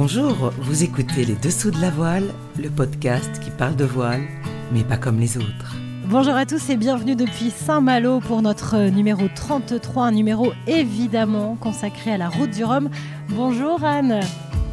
Bonjour, vous écoutez Les Dessous de la Voile, le podcast qui parle de voile, mais pas comme les autres. Bonjour à tous et bienvenue depuis Saint-Malo pour notre numéro 33, un numéro évidemment consacré à la route du Rhum. Bonjour Anne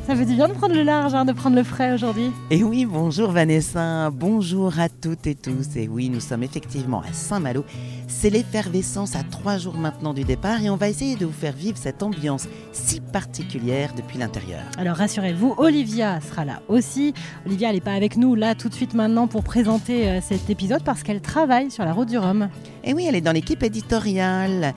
ça veut dire bien de prendre le large, hein, de prendre le frais aujourd'hui. Et oui, bonjour Vanessa, bonjour à toutes et tous. Et oui, nous sommes effectivement à Saint-Malo. C'est l'effervescence à trois jours maintenant du départ et on va essayer de vous faire vivre cette ambiance si particulière depuis l'intérieur. Alors rassurez-vous, Olivia sera là aussi. Olivia, elle n'est pas avec nous là tout de suite maintenant pour présenter euh, cet épisode parce qu'elle travaille sur la route du Rhum. Et oui, elle est dans l'équipe éditoriale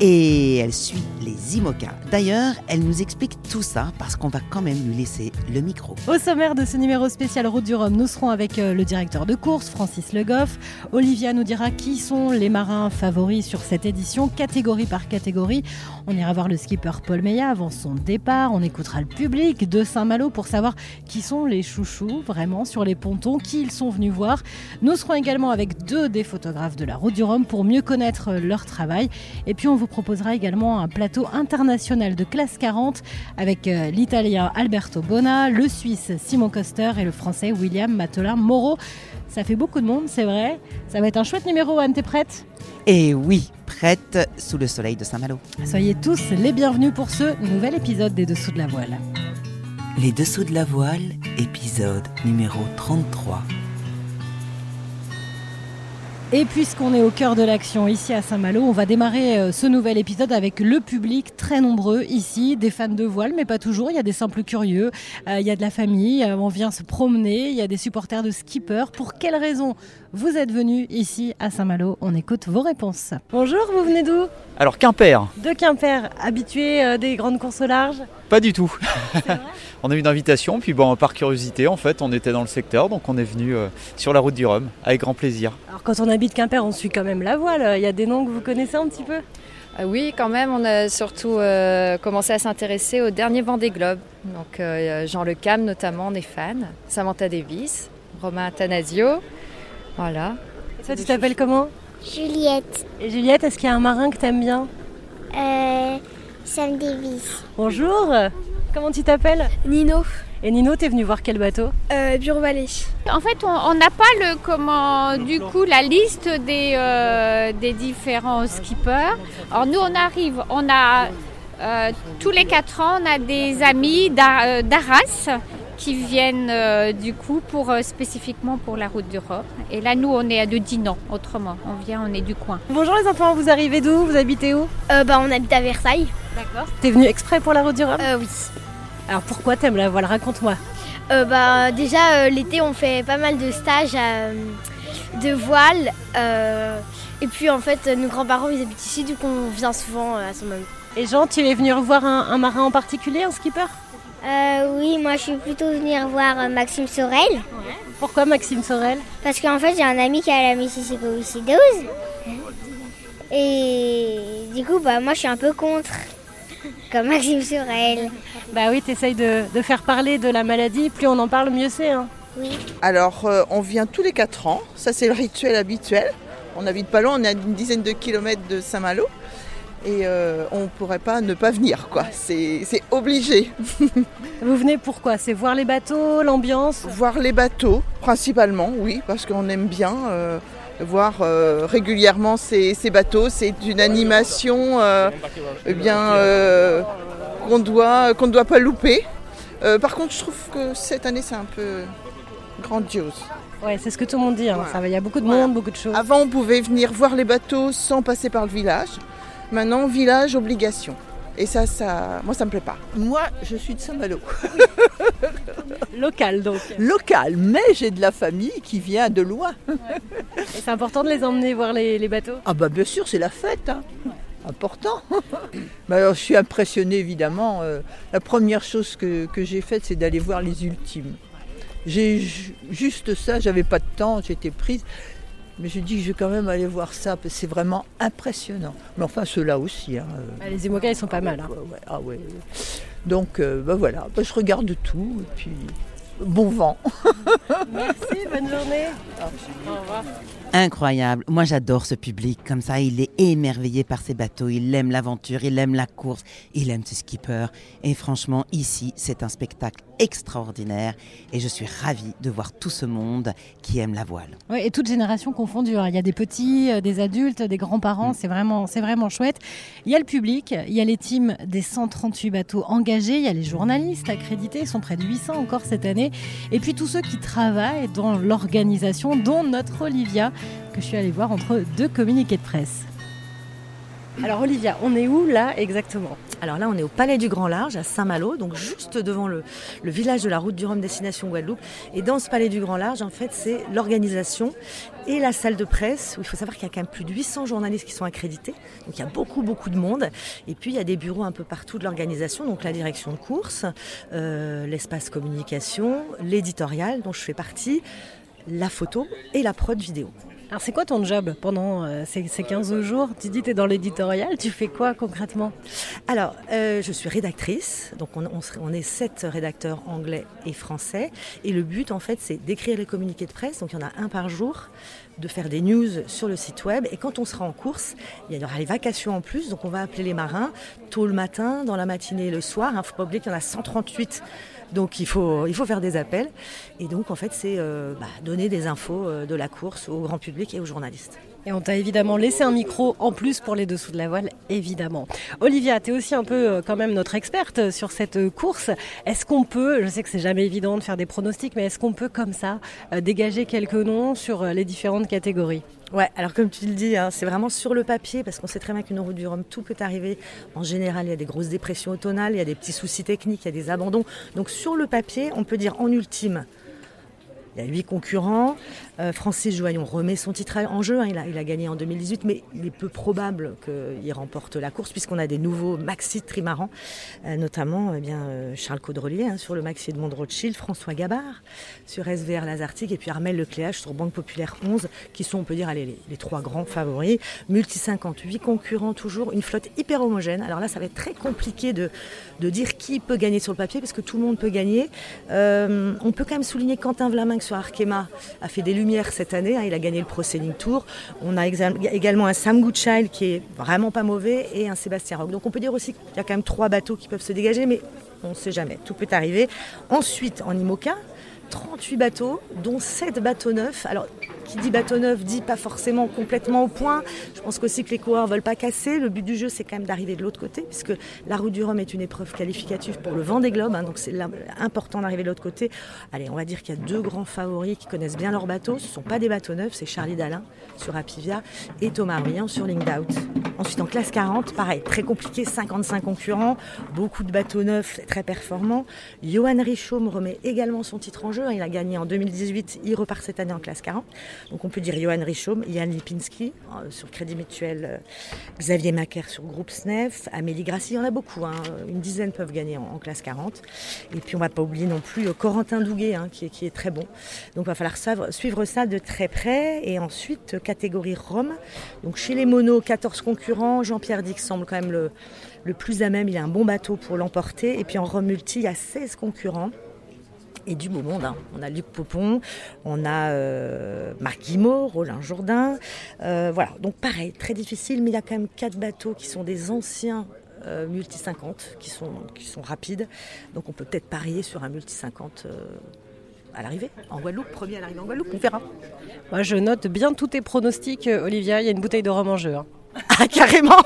et elle suit les IMOCA. D'ailleurs, elle nous explique tout ça parce qu'on va quand même lui laisser le micro. Au sommaire de ce numéro spécial Route du Rhum, nous serons avec euh, le directeur de course, Francis Le Goff. Olivia nous dira qui sont les marins favoris sur cette édition, catégorie par catégorie. On ira voir le skipper Paul Meillat avant son départ. On écoutera le public de Saint-Malo pour savoir qui sont les chouchous vraiment sur les pontons, qui ils sont venus voir. Nous serons également avec deux des photographes de la Route du Rhum pour mieux connaître leur travail. Et puis on vous proposera également un plateau international de classe 40 avec euh, l'italien Alberto Bona, le suisse Simon Coster et le français William Mattelin Moreau. Ça fait beaucoup de monde, c'est vrai. Ça va être un chouette numéro, Anne, t'es prête? Et oui, prête sous le soleil de Saint-Malo. Soyez tous les bienvenus pour ce nouvel épisode des Dessous de la Voile. Les Dessous de la Voile, épisode numéro 33. Et puisqu'on est au cœur de l'action ici à Saint-Malo, on va démarrer euh, ce nouvel épisode avec le public très nombreux ici, des fans de voile, mais pas toujours. Il y a des simples curieux, euh, il y a de la famille, euh, on vient se promener, il y a des supporters de skipper. Pour quelles raisons vous êtes venus ici à Saint-Malo On écoute vos réponses. Bonjour, vous venez d'où? Alors Quimper. De Quimper, habitué des grandes courses au large Pas du tout. on a eu une invitation, puis bon, par curiosité, en fait, on était dans le secteur, donc on est venu sur la route du Rhum, avec grand plaisir. Alors quand on habite Quimper, on suit quand même la voile. Il y a des noms que vous connaissez un petit peu? Ah oui, quand même, on a surtout euh, commencé à s'intéresser au dernier Vendée Globe. Donc euh, Jean Le Cam notamment, on est fan. Samantha Davis, Romain Athanasio. Voilà. Et toi, tu t'appelles comment? Juliette. Et Juliette, est-ce qu'il y a un marin que t'aimes bien? Euh. Sam Davis. Bonjour. Comment tu t'appelles Nino. Et Nino, t'es venu voir quel bateau euh, Valley. En fait, on n'a pas le comment du coup la liste des, euh, des différents skippers. Alors nous, on arrive, on a euh, tous les quatre ans, on a des amis euh, d'Arras qui viennent du coup pour spécifiquement pour la route d'Europe. Et là, nous, on est de Dinan, autrement. On vient, on est du coin. Bonjour les enfants, vous arrivez d'où? Vous habitez où? Bah, On habite à Versailles. D'accord. T'es venu exprès pour la route d'Europe Oui. Alors pourquoi t'aimes la voile? Raconte-moi. Euh, bah, déjà, euh, l'été, on fait pas mal de stages euh, de voile. et puis, en fait, nos grands-parents, ils habitent ici, du coup, on vient souvent à son même. Et Jean, tu es venu revoir un, marin en particulier, un skipper? Oui, moi, je suis plutôt venu revoir Maxime Sorel. Pourquoi Maxime Sorel? Parce qu'en fait, j'ai un ami qui a la Mississippi 12. Et du coup, bah, moi, je suis un peu contre comme Maxime Sorel. Bah oui, tu essayes de, faire parler de la maladie, plus on en parle, mieux c'est. Hein. Oui. Alors, euh, on vient tous les 4 ans, ça c'est le rituel habituel. On habite pas loin, on est à une dizaine de kilomètres de Saint-Malo. Et euh, on ne pourrait pas ne pas venir, quoi. C'est obligé. Vous venez pourquoi C'est voir les bateaux, l'ambiance? Voir les bateaux, principalement, oui, parce qu'on aime bien. Euh, voir euh, régulièrement ces, bateaux. C'est une animation eh bien, qu'on doit qu'on ne doit pas louper. par contre, je trouve que cette année, c'est un peu grandiose. Ouais, c'est ce que tout le monde dit. Hein. il y a beaucoup de monde, beaucoup de choses. Avant, on pouvait venir voir les bateaux sans passer par le village. Maintenant, village, obligation. Et ça, ça, moi, ça me plaît pas. Moi, je suis de Saint-Malo. Local, donc. Local, mais j'ai de la famille qui vient de loin. Et c'est important de les emmener voir les, bateaux? Ah bah bien sûr, c'est la fête. Hein. Important. mais alors, je suis impressionnée, évidemment. Euh, la première chose que, que j'ai faite, c'est d'aller voir les ultimes. J'ai juste ça, j'avais pas de temps, j'étais prise. Mais je dis que je vais quand même aller voir ça, parce que c'est vraiment impressionnant. Mais enfin, ceux-là aussi. Hein. Bah, les Imoca, ils sont pas mal. Hein. Ah ouais. Donc, euh, bah, voilà, bah, je regarde tout, et puis bon vent. Merci, bonne journée. Au revoir. Incroyable. Moi, j'adore ce public. Comme ça, il est émerveillé par ses bateaux. Il aime l'aventure, il aime la course, il aime ses skippers. Et franchement, ici, c'est un spectacle extraordinaire. Et je suis ravie de voir tout ce monde qui aime la voile. Oui, et toutes générations confondues. hein. Il y a des petits, euh, des adultes, des grands-parents. C'est vraiment, c'est vraiment chouette. Il y a le public, il y a les teams des 138 bateaux engagés, il y a les journalistes accrédités, ils sont près de 800 encore cette année. Et puis tous ceux qui travaillent dans l'organisation, dont notre Olivia, que je suis allée voir entre deux communiqués de presse. Alors Olivia, on est où là exactement? Alors là, on est au Palais du Grand Large, à Saint-Malo, donc juste devant le, le village de la route du Rhum destination Guadeloupe. Et dans ce Palais du Grand Large, en fait, c'est l'organisation et la salle de presse, où il faut savoir qu'il y a quand même plus de 800 journalistes qui sont accrédités. Donc il y a beaucoup, beaucoup de monde. Et puis il y a des bureaux un peu partout de l'organisation, donc la direction de course, euh, l'espace communication, l'éditorial, dont je fais partie, la photo et la prod vidéo. Alors c'est quoi ton job pendant euh, ces, ces 15 jours? Tu dis tu es dans l'éditorial, tu fais quoi concrètement? Alors, euh, je suis rédactrice, donc on, est sept rédacteurs anglais et français, et le but en fait c'est d'écrire les communiqués de presse, donc il y en a un par jour, de faire des news sur le site web, et quand on sera en course, il y aura les vacations en plus, donc on va appeler les marins tôt le matin, dans la matinée et le soir, il ne faut pas oublier qu'il y en a 138 donc il faut, faire des appels. Et donc en fait c'est euh, bah, donner des infos euh, de la course au grand public et aux journalistes. Et on t'a évidemment laissé un micro en plus pour les dessous de la voile, évidemment. Olivia, tu es aussi un peu euh, quand même notre experte sur cette course. Est-ce qu'on peut, je sais que c'est jamais évident de faire des pronostics, mais est-ce qu'on peut comme ça dégager quelques noms sur les différentes catégories? Ouais, alors comme tu le dis, hein, c'est vraiment sur le papier parce qu'on sait très bien qu'une route du Rhum, tout peut arriver. En général, il y a des grosses dépressions automnales, il y a des petits soucis techniques, il y a des abandons. Donc sur le papier, on peut dire en ultime, il y a huit concurrents. Euh, Francis Joyon remet son titre en jeu. hein, il, a, gagné en 2018, mais il est peu probable qu'il remporte la course puisqu'on a des nouveaux maxi trimarans, euh, notamment eh bien, euh, Charles Caudrelier hein, sur le maxi de Rothschild, François Gabard sur SVR Lazartic et puis Armel Lecléache sur Banque Populaire 11, qui sont, on peut dire, les, trois grands favoris. Multi 50, huit concurrents toujours, une flotte hyper homogène. Alors là, ça va être très compliqué de, de dire qui peut gagner sur le papier parce que tout le monde peut gagner. On peut quand même souligner Quentin Vlaminck sur Arkema a fait des lumières cette année. hein, il a gagné le Pro Tour. On a également un Sam Goodchild qui est vraiment pas mauvais et un Sébastien Roch. Donc on peut dire aussi qu'il y a quand même trois bateaux qui peuvent se dégager, mais on ne sait jamais. Tout peut arriver. Ensuite, en IMOCA, 38 bateaux, dont 7 bateaux neufs. Alors, qui dit bateau neuf dit pas forcément complètement au point. Je pense qu'aussi que les coureurs veulent pas casser. Le but du jeu, c'est quand même d'arriver de l'autre côté, puisque la route du Rhum est une épreuve qualificative pour le vent des globes. donc c'est important d'arriver de l'autre côté. Allez, on va dire qu'il y a deux grands favoris qui connaissent bien leur bateau. Ce sont pas des bateaux neufs, c'est Charlie Dalin sur Apivia et Thomas Ruyant sur Linked Out. Ensuite, en classe 40, pareil, très compliqué, 55 concurrents, beaucoup de bateaux neufs, très performants. Johan Richaume remet également son titre en jeu. Il a gagné en 2018, il repart cette année en classe 40. Donc on peut dire Johan Richaume, Yann Lipinski euh, sur Crédit Mutuel, euh, Xavier Macaire sur Groupe SNEF, Amélie Grassi, il y en a beaucoup, hein, une dizaine peuvent gagner en, classe 40. Et puis on va pas oublier non plus euh, Corentin Douguet hein, qui, est, très bon. Donc il va falloir suivre ça de très près. Et ensuite, catégorie Rome. Donc chez les monos, 14 concurrents. Jean-Pierre Dix semble quand même le, le plus à même. Il a un bon bateau pour l'emporter. Et puis en Rome multi, il y a 16 concurrents. Et du beau monde, on a Luc Popon, on a euh, Marc Roland Jourdain. Euh, voilà, donc pareil, très difficile, mais il y a quand même quatre bateaux qui sont des anciens euh, multi 50, qui sont, qui sont rapides. Donc on peut peut-être parier sur un multi 50 euh, à l'arrivée, en Guadeloupe, premier à l'arrivée en Guadeloupe, on verra. Moi, je note bien tous tes pronostics, Olivia. Il y a une bouteille de rhum en jeu. hein. Ah, carrément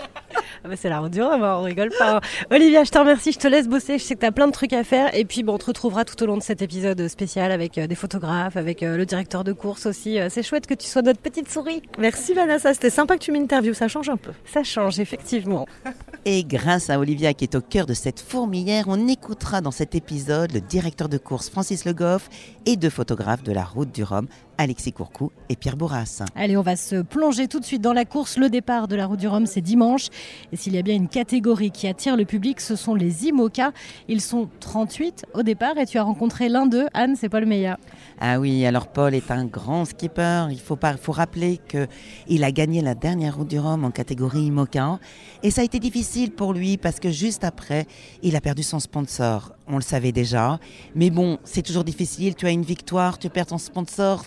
Ah bah, c'est la route du Rhum, hein, on rigole pas. Olivia, je te remercie, je te laisse bosser. Je sais que tu as plein de trucs à faire. Et puis, bon, on te retrouvera tout au long de cet épisode spécial avec euh, des photographes, avec euh, le directeur de course aussi. Euh, C'est chouette que tu sois notre petite souris. Merci Vanessa, c'était sympa que tu m'interviewes, ça change un peu. Ça change, effectivement. Et grâce à Olivia qui est au cœur de cette fourmilière, on écoutera dans cet épisode le directeur de course Francis Le Goff et deux photographes de la route du Rhum, Alexis Courcou et Pierre Bourras. Allez, on va se plonger tout de suite dans la course. Le départ de la route du Rhum, c'est dimanche. Et s'il y a bien une catégorie qui attire le public, ce sont les IMOCA. Ils sont 38 au départ et tu as rencontré l'un d'eux, Anne, c'est Paul Meillat. Ah oui, alors Paul est un grand skipper. Il faut, pas, faut rappeler qu'il a gagné la dernière route du Rhum en catégorie IMOCA. Et ça a été difficile pour lui parce que juste après, il a perdu son sponsor. On le savait déjà. Mais bon, c'est toujours difficile. Tu as une victoire, tu perds ton sponsor.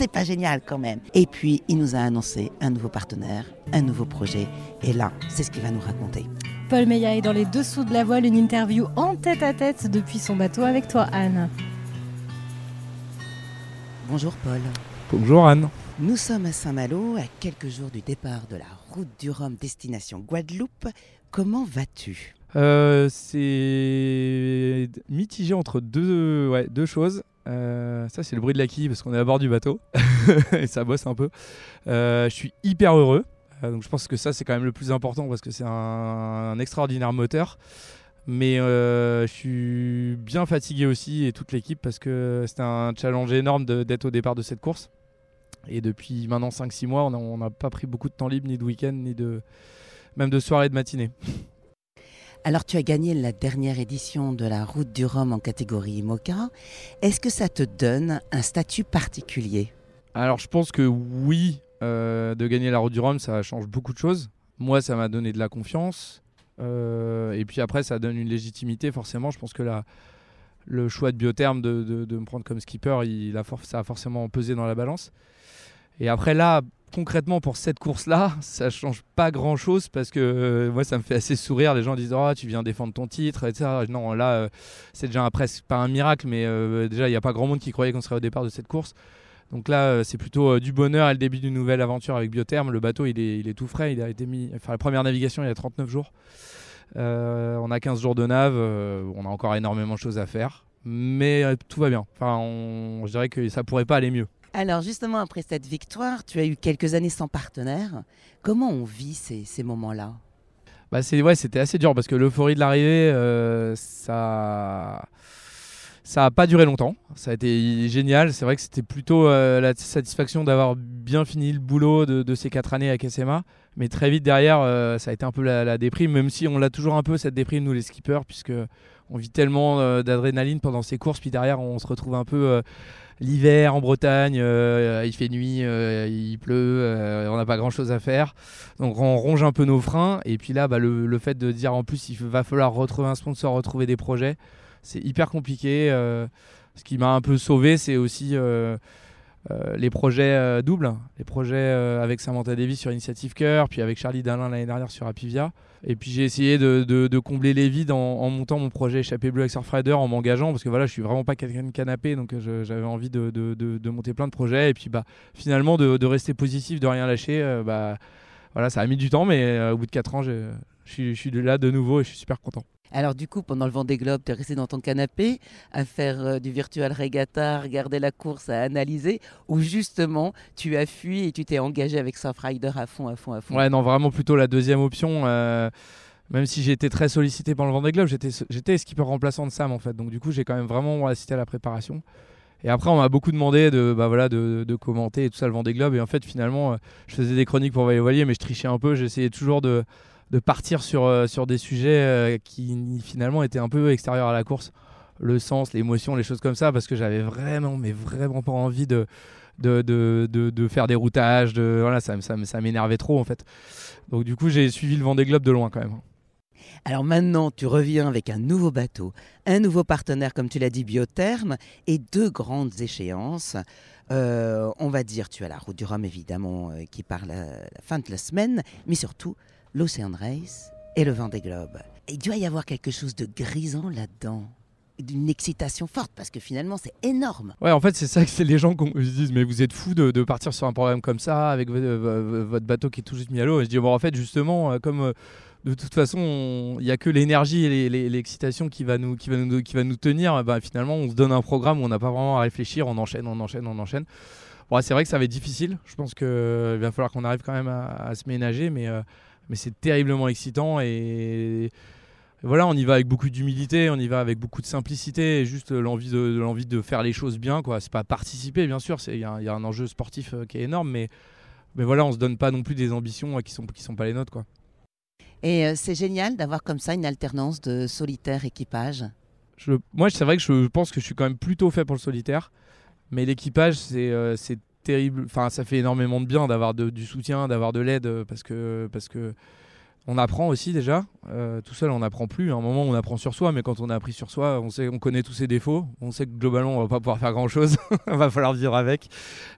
C'est pas génial quand même. Et puis, il nous a annoncé un nouveau partenaire, un nouveau projet. Et là, c'est ce qu'il va nous raconter. Paul Meillat est dans les dessous de la voile, une interview en tête à tête depuis son bateau avec toi, Anne. Bonjour Paul. Bonjour Anne. Nous sommes à Saint-Malo, à quelques jours du départ de la route du Rhum destination Guadeloupe. Comment vas-tu? Euh, C'est mitigé entre deux, ouais, deux choses. Euh, ça, c'est le bruit de la quille parce qu'on est à bord du bateau et ça bosse un peu. Euh, je suis hyper heureux. donc, je pense que ça, c'est quand même le plus important parce que c'est un, extraordinaire moteur. Mais je suis bien fatigué aussi et toute l'équipe parce que c'était un challenge énorme d'être au départ de cette course. Et depuis maintenant 5-6 mois, on n'a pas pris beaucoup de temps libre, ni de week-end, ni de même de soirée de matinée. Alors tu as gagné la dernière édition de la Route du Rhum en catégorie IMOCA. Est-ce que ça te donne un statut particulier? Alors je pense que oui, euh, de gagner la Route du Rhum, ça change beaucoup de choses. Moi, ça m'a donné de la confiance. Euh, et puis après, ça donne une légitimité. Forcément, je pense que le choix de biotherme de, me prendre comme skipper, ça a forcément pesé dans la balance. Et après là, concrètement pour cette course-là, ça change pas grand-chose parce que euh, moi ça me fait assez sourire. Les gens disent oh tu viens défendre ton titre, etc. Non là euh, c'est déjà presque pas un miracle, mais euh, déjà il n'y a pas grand monde qui croyait qu'on serait au départ de cette course. Donc là c'est plutôt du bonheur et le début d'une nouvelle aventure avec Biotherme. Le bateau il est, tout frais, il a été mis, enfin la première navigation il y a 39 jours. on a 15 jours de nav, on a encore énormément de choses à faire, mais tout va bien. Enfin je dirais que ça pourrait pas aller mieux. Alors justement, après cette victoire, tu as eu quelques années sans partenaire. Comment on vit ces, moments-là? Bah c'est ouais, c'était assez dur parce que l'euphorie de l'arrivée, euh, ça, ça a pas duré longtemps. Ça a été génial. C'est vrai que c'était plutôt euh, la satisfaction d'avoir bien fini le boulot de, ces quatre années avec SMA. Mais très vite derrière, euh, ça a été un peu la, la déprime, même si on l'a toujours un peu cette déprime nous les skippers, puisque on vit tellement d'adrénaline pendant ces courses, puis derrière on se retrouve un peu l'hiver en Bretagne, euh, il fait nuit, euh, il pleut, euh, on n'a pas grand chose à faire. Donc on ronge un peu nos freins. Et puis là, bah, le, fait de dire en plus il va falloir retrouver un sponsor, retrouver des projets, c'est hyper compliqué. ce qui m'a un peu sauvé, c'est aussi les projets doubles, les projets avec Samantha Davis sur Initiative Cœur, puis avec Charlie Dalin l'année dernière sur Apivia. Et puis j'ai essayé de, combler les vides en, montant mon projet Échappé Bleu avec Surfrider, en m'engageant, parce que voilà, je suis vraiment pas quelqu'un de canapé, donc euh, j'avais envie de, monter plein de projets. Et puis bah, finalement, de, rester positif, de rien lâcher, euh, bah, voilà, ça a mis du temps, mais euh, au bout de 4 ans, je, je suis là de nouveau et je suis super content. Alors du coup, pendant le Vendée Globe, tu es resté dans ton canapé à faire euh, du virtual regatta, regarder la course, à analyser, ou justement tu as fui et tu t'es engagé avec Surfrider à fond, à fond, à fond? Ouais, non, vraiment plutôt la deuxième option. Euh, même si j'ai été très sollicité pendant le Vendée Globe, j'étais skipper remplaçant de Sam en fait. Donc du coup, j'ai quand même vraiment assisté à la préparation. Et après, on m'a beaucoup demandé de, bah, voilà, de, commenter et tout ça le Vendée Globe. Et en fait, finalement, euh, je faisais des chroniques pour Vaillé Valier, mais je trichais un peu. J'essayais toujours de de partir sur, euh, sur des sujets euh, qui finalement étaient un peu extérieurs à la course. Le sens, l'émotion, les choses comme ça, parce que j'avais vraiment, mais vraiment pas envie de, de, de, de, faire des routages. De, voilà, ça, ça, ça m'énervait trop en fait. Donc du coup, j'ai suivi le Vendée Globe de loin quand même. Alors maintenant, tu reviens avec un nouveau bateau, un nouveau partenaire, comme tu l'as dit, Biotherme, et deux grandes échéances. Euh, on va dire, tu as la route du Rhum évidemment, qui parle à la fin de la semaine, mais surtout l'Ocean Race et le vent des globes. il doit y avoir quelque chose de grisant là-dedans d'une excitation forte parce que finalement c'est énorme. Ouais, en fait, c'est ça que c'est les gens qui se disent mais vous êtes fou de, partir sur un programme comme ça avec votre bateau qui est tout juste mis à l'eau. Et je dis bon en fait justement euh, comme euh, de toute façon il n'y a que l'énergie et l'excitation qui va nous qui qui va nous tenir. Bah, finalement on se donne un programme où on n'a pas vraiment à réfléchir, on enchaîne, on enchaîne, on enchaîne. Bon, c'est vrai que ça va être difficile. Je pense qu'il va falloir qu'on arrive quand même à, se ménager, mais euh, mais c'est terriblement excitant et voilà, on y va avec beaucoup d'humilité, on y va avec beaucoup de simplicité et juste l'envie de, l'envie de faire les choses bien. quoi. C'est pas participer, bien sûr, il y, a un enjeu sportif euh, qui est énorme, mais, mais voilà, on se donne pas non plus des ambitions euh, qui sont, qui sont pas les nôtres. quoi. Et euh, c'est génial d'avoir comme ça une alternance de solitaire-équipage. moi, c'est vrai que je pense que je suis quand même plutôt fait pour le solitaire, mais l'équipage, c'est Enfin, ça fait énormément de bien d'avoir du soutien, d'avoir de l'aide, parce que, parce que On apprend aussi déjà. Euh, tout seul, on n'apprend plus. À un moment, on apprend sur soi, mais quand on a appris sur soi, on, sait, on connaît tous ses défauts. On sait que globalement, on va pas pouvoir faire grand-chose. Il va falloir vivre avec.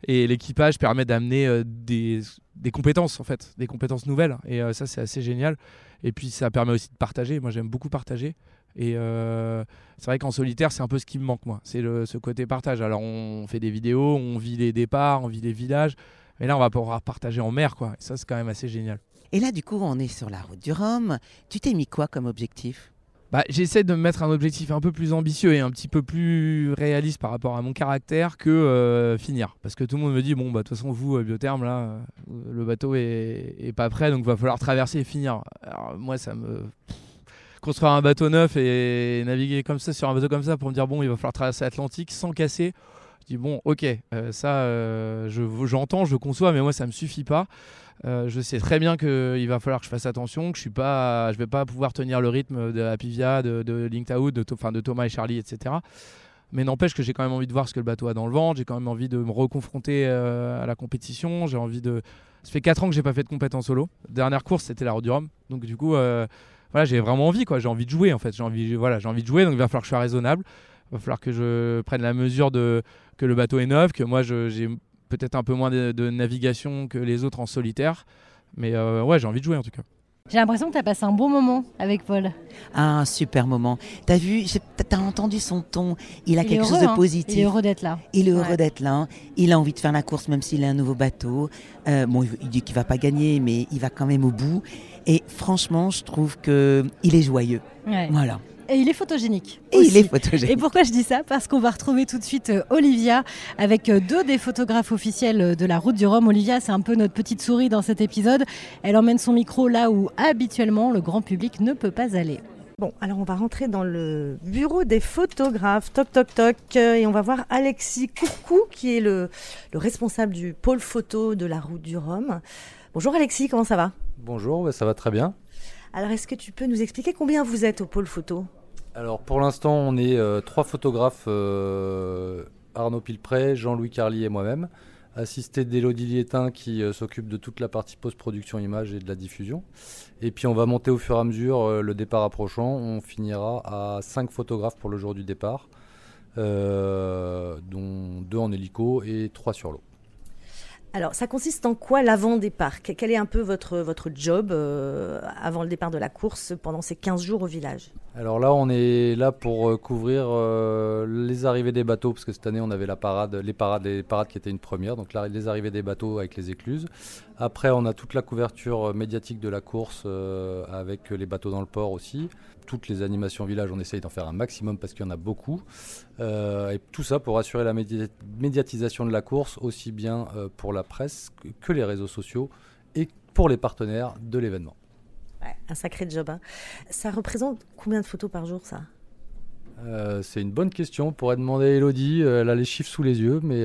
Et l'équipage permet d'amener euh, des, des, compétences, en fait, des compétences nouvelles. Et euh, ça, c'est assez génial. Et puis, ça permet aussi de partager. Moi, j'aime beaucoup partager. Et euh, c'est vrai qu'en solitaire, c'est un peu ce qui me manque, moi. C'est ce côté partage. Alors, on fait des vidéos, on vit les départs, on vit les villages. Mais là, on va pouvoir partager en mer, quoi. Et ça, c'est quand même assez génial. Et là, du coup, on est sur la route du Rhum. Tu t'es mis quoi comme objectif? Bah, J'essaie de me mettre un objectif un peu plus ambitieux et un petit peu plus réaliste par rapport à mon caractère que euh, finir. Parce que tout le monde me dit, bon, bah, de toute façon, vous, euh, Biotherme, là, euh, le bateau est, est, pas prêt, donc il va falloir traverser et finir. Alors, moi, ça me construire un bateau neuf et naviguer comme ça sur un bateau comme ça pour me dire bon il va falloir traverser l'Atlantique sans casser je dis bon ok ça j'entends je conçois mais moi ça me suffit pas euh, je sais très bien qu'il va falloir que je fasse attention, que je suis pas, je vais pas pouvoir tenir le rythme de Apivia, de, de Out, de, de Thomas et Charlie, etc. Mais n'empêche que j'ai quand même envie de voir ce que le bateau a dans le ventre, j'ai quand même envie de me reconfronter euh, à la compétition, j'ai envie de... Ça fait 4 ans que j'ai pas fait de compétence solo. Dernière course, c'était la Route du Rhum. Donc du coup, euh, voilà, j'ai vraiment envie, quoi. J'ai envie de jouer, en fait. J'ai envie, voilà, j'ai envie de jouer, donc il va falloir que je sois raisonnable. Il va falloir que je prenne la mesure de que le bateau est neuf, que moi j'ai peut-être un peu moins de, navigation que les autres en solitaire. Mais euh, ouais, j'ai envie de jouer en tout cas. J'ai l'impression que tu as passé un bon moment avec Paul. un super moment. Tu as vu, tu as entendu son ton. Il a quelque chose de positif. Hein. Il est heureux d'être là. Il est heureux d'être là. Il a envie de faire la course même s'il a un nouveau bateau. Euh, bon, il dit qu'il va pas gagner, mais il va quand même au bout. Et franchement, je trouve qu'il est joyeux. Voilà. Et il est photogénique. Et il est photogénique. Et pourquoi je dis ça? Parce qu'on va retrouver tout de suite euh, Olivia avec euh, deux des photographes officiels euh, de la route du Rhum. Olivia, c'est un peu notre petite souris dans cet épisode. Elle emmène son micro là où habituellement le grand public ne peut pas aller. Bon, alors on va rentrer dans le bureau des photographes, toc toc toc, et on va voir Alexis Courcou, qui est le, le responsable du pôle photo de la route du Rhum. Bonjour Alexis, comment ça va? Bonjour, ça va très bien. Alors, est-ce que tu peux nous expliquer combien vous êtes au pôle photo? Alors, pour l'instant, on est euh, trois photographes euh, Arnaud Pilpré, Jean-Louis Carly et moi-même, assisté d'Élodie Liétin qui euh, s'occupe de toute la partie post-production image et de la diffusion. Et puis, on va monter au fur et à mesure, le départ approchant. On finira à cinq photographes pour le jour du départ, dont deux en hélico et trois sur l'eau. Alors, ça consiste en quoi l'avant-départ? Quel est un peu votre, votre job euh, avant le départ de la course pendant ces 15 jours au village? Alors là, on est là pour euh, couvrir euh, les arrivées des bateaux, parce que cette année, on avait la parade, les, parades, les parades qui étaient une première, donc les arrivées des bateaux avec les écluses. Après, on a toute la couverture médiatique de la course avec les bateaux dans le port aussi toutes les animations village, on essaye d'en faire un maximum parce qu'il y en a beaucoup. Euh, et tout ça pour assurer la médiatisation de la course, aussi bien euh, pour la presse que les réseaux sociaux et pour les partenaires de l'événement. un sacré job. Hein. Ça représente combien de photos par jour, ça? Euh, C'est une bonne question. On pourrait demander à Elodie. Elle a les chiffres sous les yeux, mais.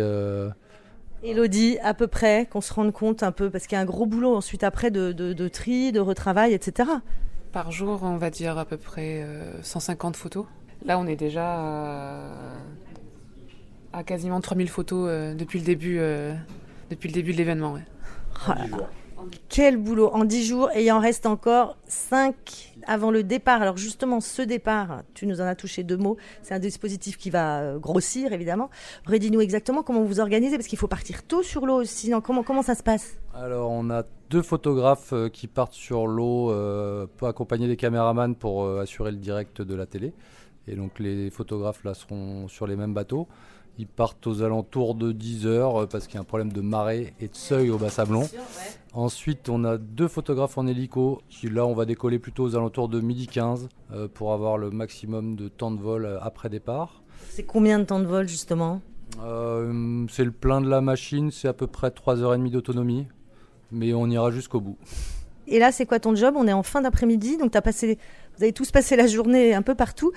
Elodie, à peu près, qu'on se rende compte un peu, parce qu'il y a un gros boulot ensuite après de, de tri, de retravail, etc. Par jour, on va dire à peu près 150 euh, photos. Là, on est déjà à, quasiment 3000 photos euh, depuis, le début, euh, depuis le début de l'événement. Oh Quel boulot En 10 jours, et il en reste encore 5 avant le départ. Alors justement, ce départ, tu nous en as touché deux mots, c'est un dispositif qui va grossir, évidemment. Redis-nous exactement comment vous organisez, parce qu'il faut partir tôt sur l'eau, sinon comment, comment ça se passe? Alors, on a deux photographes euh, qui partent sur l'eau euh, pour accompagner des caméramans pour euh, assurer le direct de la télé. Et donc les photographes là seront sur les mêmes bateaux. Ils partent aux alentours de 10 heures parce qu'il y a un problème de marée et de seuil au Bas-Sablon. Ensuite, on a deux photographes en hélico. là, on va décoller plutôt aux alentours de midi 15 pour avoir le maximum de temps de vol après départ. C'est combien de temps de vol justement? C'est le plein de la machine, c'est à peu près 3h30 d'autonomie mais on ira jusqu'au bout. Et là, c'est quoi ton job? On est en fin d'après-midi, donc as passé, vous avez tous passé la journée un peu partout.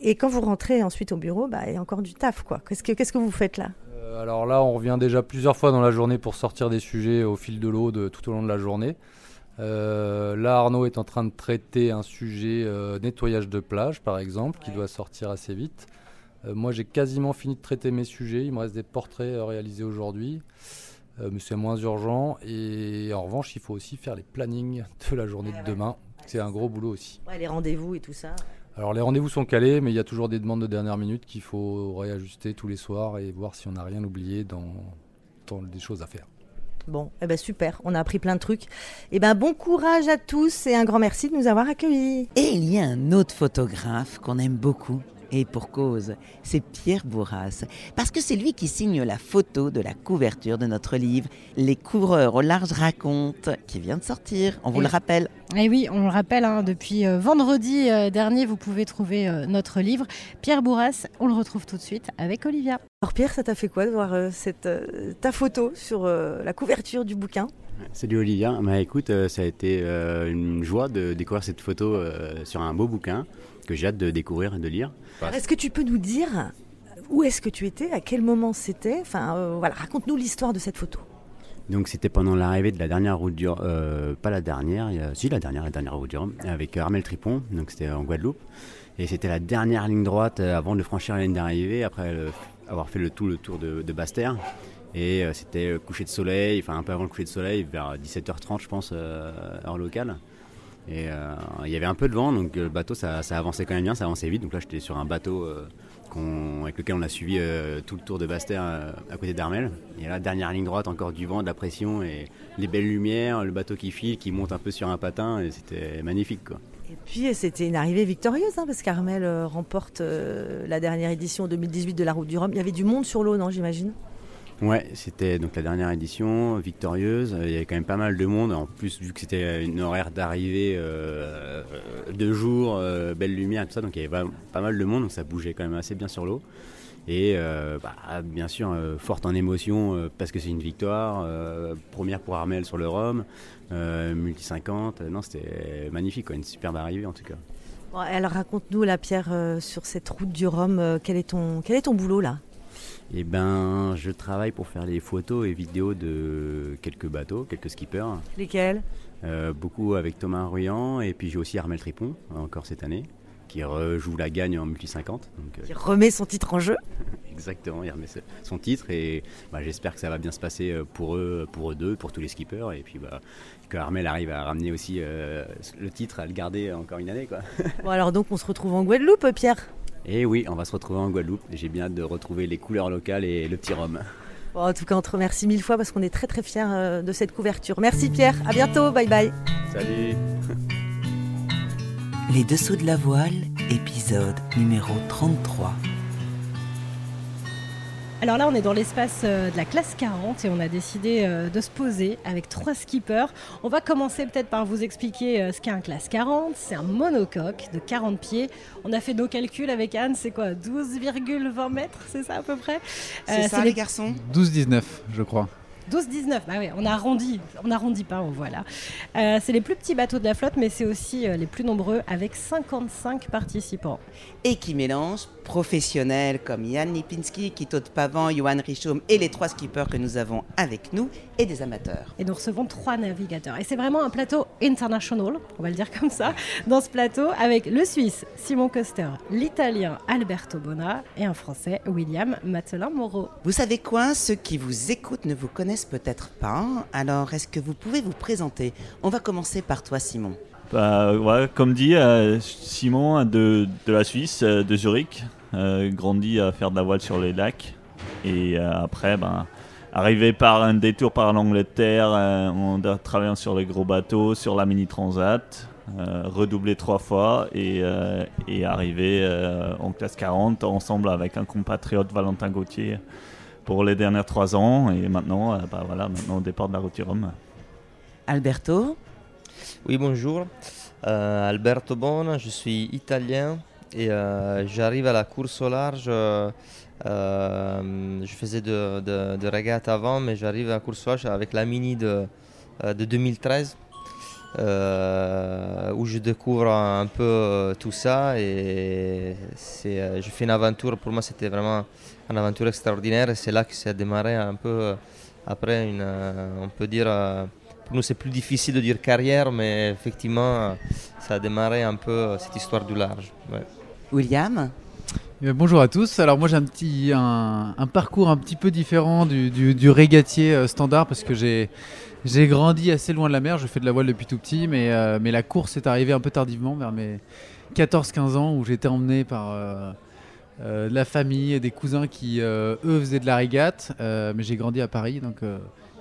Et quand vous rentrez ensuite au bureau, bah, il y a encore du taf. quoi. Qu'est-ce que, qu'est-ce que vous faites là? euh, Alors là, on revient déjà plusieurs fois dans la journée pour sortir des sujets au fil de l'eau de, tout au long de la journée. Euh, là, Arnaud est en train de traiter un sujet euh, nettoyage de plage, par exemple, qui doit sortir assez vite. moi, j'ai quasiment fini de traiter mes sujets. Il me reste des portraits réalisés aujourd'hui. Euh, mais c'est moins urgent. Et en revanche, il faut aussi faire les plannings de la journée de demain. c'est un gros boulot aussi. Ouais, les rendez-vous et tout ça. Alors les rendez-vous sont calés, mais il y a toujours des demandes de dernière minute qu'il faut réajuster tous les soirs et voir si on n'a rien oublié dans, dans des choses à faire. Bon, eh ben super, on a appris plein de trucs. Eh ben bon courage à tous et un grand merci de nous avoir accueillis. Et il y a un autre photographe qu'on aime beaucoup. Et pour cause, c'est Pierre Bourras, parce que c'est lui qui signe la photo de la couverture de notre livre Les coureurs au large racontent, qui vient de sortir, on vous Et- le rappelle. Et oui, on le rappelle, hein, depuis euh, vendredi euh, dernier, vous pouvez trouver euh, notre livre. Pierre Bourras, on le retrouve tout de suite avec Olivia. Alors Pierre, ça t'a fait quoi de voir euh, cette, euh, ta photo sur euh, la couverture du bouquin? Salut Olivia, bah, écoute, euh, ça a été euh, une joie de découvrir cette photo euh, sur un beau bouquin que j'ai hâte de découvrir et de lire. Alors, Est-ce que tu peux nous dire où est-ce que tu étais, à quel moment c'était? Enfin euh, voilà, raconte-nous l'histoire de cette photo. Donc c'était pendant l'arrivée de la dernière route du euh, pas la dernière, si la dernière, la dernière route du Rhum, avec Armel Tripon, donc c'était en Guadeloupe. Et c'était la dernière ligne droite euh, avant de franchir la ligne d'arrivée, après le- avoir fait le, tout le tour de, de Basse-Terre. Et euh, c'était coucher de soleil, enfin un peu avant le coucher de soleil, vers 17h30 je pense, euh, heure locale. Et euh, il y avait un peu de vent, donc le bateau ça, ça avançait quand même bien, ça avançait vite. Donc là j'étais sur un bateau euh, avec lequel on a suivi euh, tout le tour de euh, à côté d'Armel. Et là, dernière ligne droite, encore du vent, de la pression et les belles lumières, le bateau qui file, qui monte un peu sur un patin, et c'était magnifique. Et puis c'était une arrivée victorieuse, hein, parce qu'Armel euh, remporte euh, la dernière édition 2018 de la Route du Rhum. Il y avait du monde sur l'eau, non, j'imagine? Ouais, c'était donc la dernière édition, victorieuse. Il y avait quand même pas mal de monde. En plus, vu que c'était une horaire d'arrivée euh, de jour, euh, belle lumière tout ça, donc il y avait pas, mal de monde, donc ça bougeait quand même assez bien sur l'eau. Et euh, bah, bien sûr, forte en émotion parce que c'est une victoire. première pour Armel sur le Rhum, multi 50. Non, c'était magnifique, quoi, une superbe arrivée en tout cas. Alors raconte-nous, la Pierre, sur cette Route du Rhum, quel, est ton, quel est ton boulot là? Eh ben, je travaille pour faire les photos et vidéos de quelques bateaux, quelques skippers. Lesquels? Euh, Beaucoup avec Thomas Ruyant et puis j'ai aussi Armel Tripon, encore cette année, qui rejoue la gagne en multi 50. Donc, euh, Qui remet son titre en jeu? Exactement, il remet son titre et bah, j'espère que ça va bien se passer euh, pour eux, pour eux deux, pour tous les skippers et puis bah, que Armel arrive à ramener aussi euh, le titre, à le garder encore une année. Quoi. Bon, alors donc on se retrouve en Guadeloupe, Pierre? Et oui, on va se retrouver en Guadeloupe et j'ai bien hâte de retrouver les couleurs locales et le petit rhum. Bon, en tout cas, on te remercie mille fois parce qu'on est très très fiers euh, de cette couverture. Merci Pierre, à bientôt, bye bye. Salut Les Dessous de la Voile, épisode numéro 33. Alors là, on est dans l'espace euh, de la classe 40 et on a décidé euh, de se poser avec trois skippers. On va commencer peut-être par vous expliquer euh, ce qu'est un classe 40. C'est un monocoque de 40 pieds. On a fait nos calculs avec Anne, c'est quoi 12,20 mètres, c'est ça à peu près? C'est ça, les garçons? 12-19, je crois. 12-19, bah oui, on a arrondi, on arrondit pas, on voilà. Euh, c'est les plus petits bateaux de la flotte, mais c'est aussi euh, les plus nombreux, avec 55 participants. Et qui mélange professionnels comme Yann Lipinski, Kito de Pavan, Johan Richoum et les trois skippers que nous avons avec nous, et des amateurs. Et nous recevons trois navigateurs. Et c'est vraiment un plateau international, on va le dire comme ça, dans ce plateau, avec le Suisse Simon Coster, l'Italien Alberto Bona et un Français William Matelin-Moreau. Vous savez quoi? Ceux qui vous écoutent ne vous connaissent peut-être pas. Alors, est-ce que vous pouvez vous présenter? On va commencer par toi, Simon. Bah, comme dit, euh, Simon de, de la Suisse, euh, de Zurich, euh, grandi à faire de la voile sur les lacs. Et après, ben, arrivé par un détour par l'Angleterre, en travaillant sur les gros bateaux, sur la Mini Transat, redoublé trois fois et, et arrivé en classe 40 ensemble avec un compatriote Valentin Gauthier pour les dernières trois ans. Et maintenant, euh, bah, voilà, maintenant au départ de la route du Rhum. Alberto Oui, bonjour. Euh, Alberto Bona, je suis italien et euh, j'arrive à la course au large. euh, je faisais de, de, de régate avant, mais j'arrive à la course au large avec la Mini de, euh, de 2013. euh, où je découvre un peu euh, tout ça et c'est, euh, je fais une aventure, pour moi c'était vraiment une aventure extraordinaire et c'est là que ça a démarré un peu après une, euh, on peut dire, pour nous c'est plus difficile de dire carrière mais effectivement ça a démarré un peu cette histoire du large. ouais. William? Eh bonjour à tous. Alors moi j'ai un petit un, parcours un petit peu différent du, du, régatier euh, standard parce que j'ai j'ai grandi assez loin de la mer. Je fais de la voile depuis tout petit, mais euh, mais la course est arrivée un peu tardivement vers mes 14-15 ans où j'étais emmené par euh, la famille et des cousins qui eux faisaient de la régate. mais j'ai grandi à Paris donc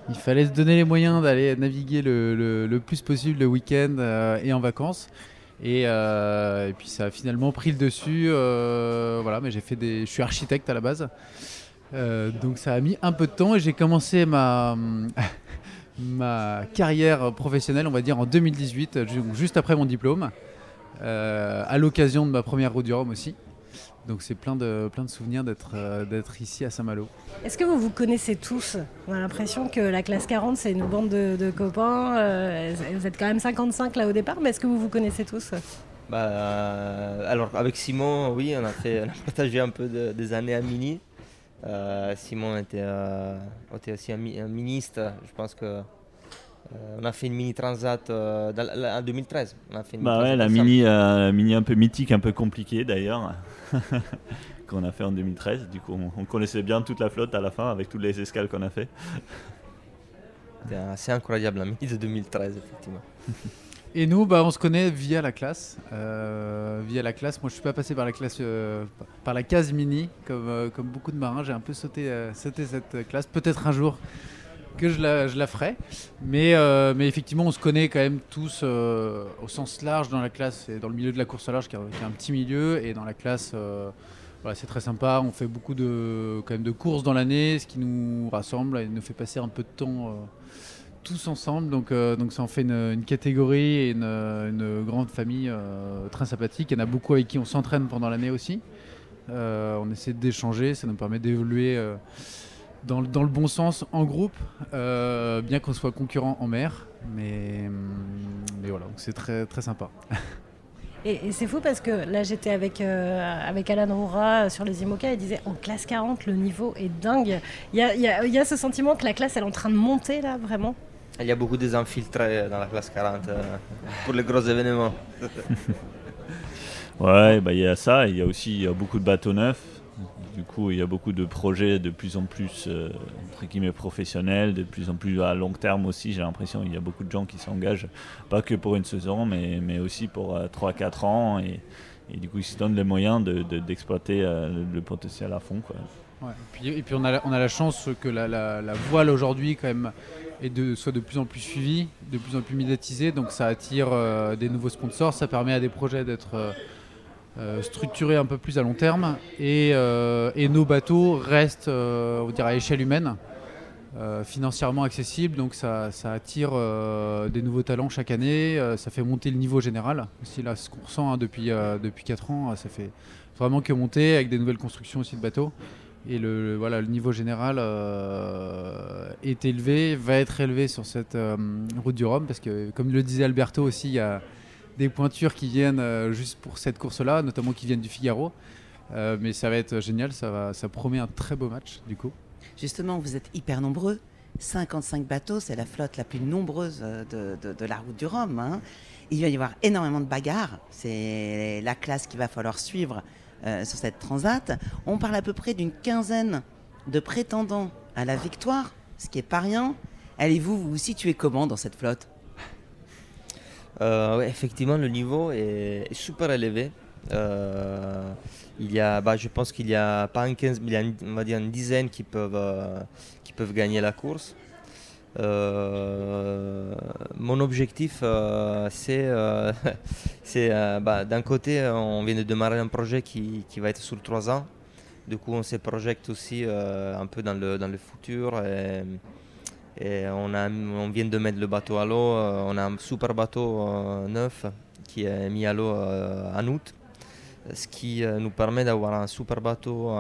il fallait se donner les moyens d'aller naviguer le, plus possible le week-end et en vacances. Euh, et, puis ça a finalement pris le dessus. Euh, voilà, mais j'ai fait des. Je suis architecte à la base. Euh, donc ça a mis un peu de temps et j'ai commencé ma, ma carrière professionnelle, on va dire, en 2018, juste après mon diplôme, à l'occasion de ma première route du Rhum aussi. Donc c'est plein de, plein de souvenirs d'être euh, d'être ici à Saint-Malo. Est-ce que vous vous connaissez tous? On a l'impression que la classe 40, c'est une bande de, copains. Euh, vous êtes quand même 55 là au départ, mais est-ce que vous vous connaissez tous? Bah, euh, Alors avec Simon, oui, on a, fait, on a partagé un peu des années à Mini. Simon était, était aussi un, ministre. Je pense que on a fait une mini transat en 2013. On a fait bah ouais, la mini, mini un peu mythique, un peu compliquée d'ailleurs. qu'on a fait en 2013. Du coup, on, connaissait bien toute la flotte à la fin avec toutes les escales qu'on a fait. C'est incroyable, la mini de 2013, effectivement. Et nous, bah, on se connaît via la classe. Euh, via la classe. Moi, je suis pas passé par la classe, euh, par la case mini, comme, euh, comme beaucoup de marins. J'ai un peu sauté, sauté cette classe. Peut-être un jour que je la, ferai. Mais, mais effectivement, on se connaît quand même tous au sens large dans la classe et dans le milieu de la course à large, qui est, un petit milieu, et dans la classe. Voilà, c'est très sympa. On fait beaucoup de, quand même de courses dans l'année, ce qui nous rassemble et nous fait passer un peu de temps tous ensemble. Donc, donc ça en fait une, catégorie et une, une grande famille très sympathique. Il y en a beaucoup avec qui on s'entraîne pendant l'année aussi. on essaie d'échanger, ça nous permet d'évoluer dans, dans, le bon sens en groupe, euh, bien qu'on soit concurrent en mer. Mais, hum, mais voilà, c'est très, très sympa. Et, c'est fou parce que là j'étais avec, euh, avec Alan Roura sur les IMOCA et il disait en classe 40 le niveau est dingue. Il y a, y, a, y a, ce sentiment que la classe elle est en train de monter là vraiment? Il y a beaucoup désinfiltrés dans la classe 40 euh, pour les gros événements. ouais, bah, il y a ça, il y a aussi beaucoup de bateaux neufs. Du coup, il y a beaucoup de projets de plus en plus euh, entre guillemets professionnels, de plus en plus à long terme aussi. J'ai l'impression qu'il y a beaucoup de gens qui s'engagent, pas que pour une saison, mais, mais aussi pour 3-4 euh, ans. Et, du coup, ils se donnent les moyens d'exploiter de, euh, le potentiel à fond. Et, puis, on, a, on a la chance que la, la, voile aujourd'hui, quand même, soit de plus en plus suivie, de plus en plus médiatisée. Donc ça attire des nouveaux sponsors, ça permet à des projets d'être structuré un peu plus à long terme et, euh, nos bateaux restent euh, on dirait à échelle humaine, financièrement accessibles, donc ça, attire des nouveaux talents chaque année, ça fait monter le niveau général. Aussi là, ce qu'on ressent hein, depuis, depuis 4 ans, ça fait vraiment que monter avec des nouvelles constructions aussi de bateaux. Et le, voilà, le niveau général est élevé, va être élevé sur cette route du Rhum, parce que comme le disait Alberto aussi, il y a des pointures qui viennent euh, juste pour cette course-là, notamment qui viennent du Figaro. Euh, mais ça va être génial, ça, promet un très beau match du coup. Justement, vous êtes hyper nombreux. 55 bateaux, c'est la flotte la plus nombreuse euh, de, de, la route du Rhum. Hein. Il va y avoir énormément de bagarres. C'est la classe qu'il va falloir suivre sur cette transat. On parle à peu près d'une quinzaine de prétendants à la victoire, ce qui est pas rien. Allez-vous vous situer comment dans cette flotte? Euh, effectivement, le niveau est, super élevé. Euh, il y a, bah, je pense qu'il y a pas un 15, il y a une, dizaine qui peuvent, euh, qui peuvent gagner la course. mon objectif, c'est, bah, d'un côté, on vient de démarrer un projet qui, qui, va être sur trois ans. Du coup, on se projette aussi un peu dans le, dans le futur. On, vient de mettre le bateau à l'eau. Euh, on a un super bateau euh, neuf qui est mis à l'eau euh, en août. Ce qui nous permet d'avoir un super bateau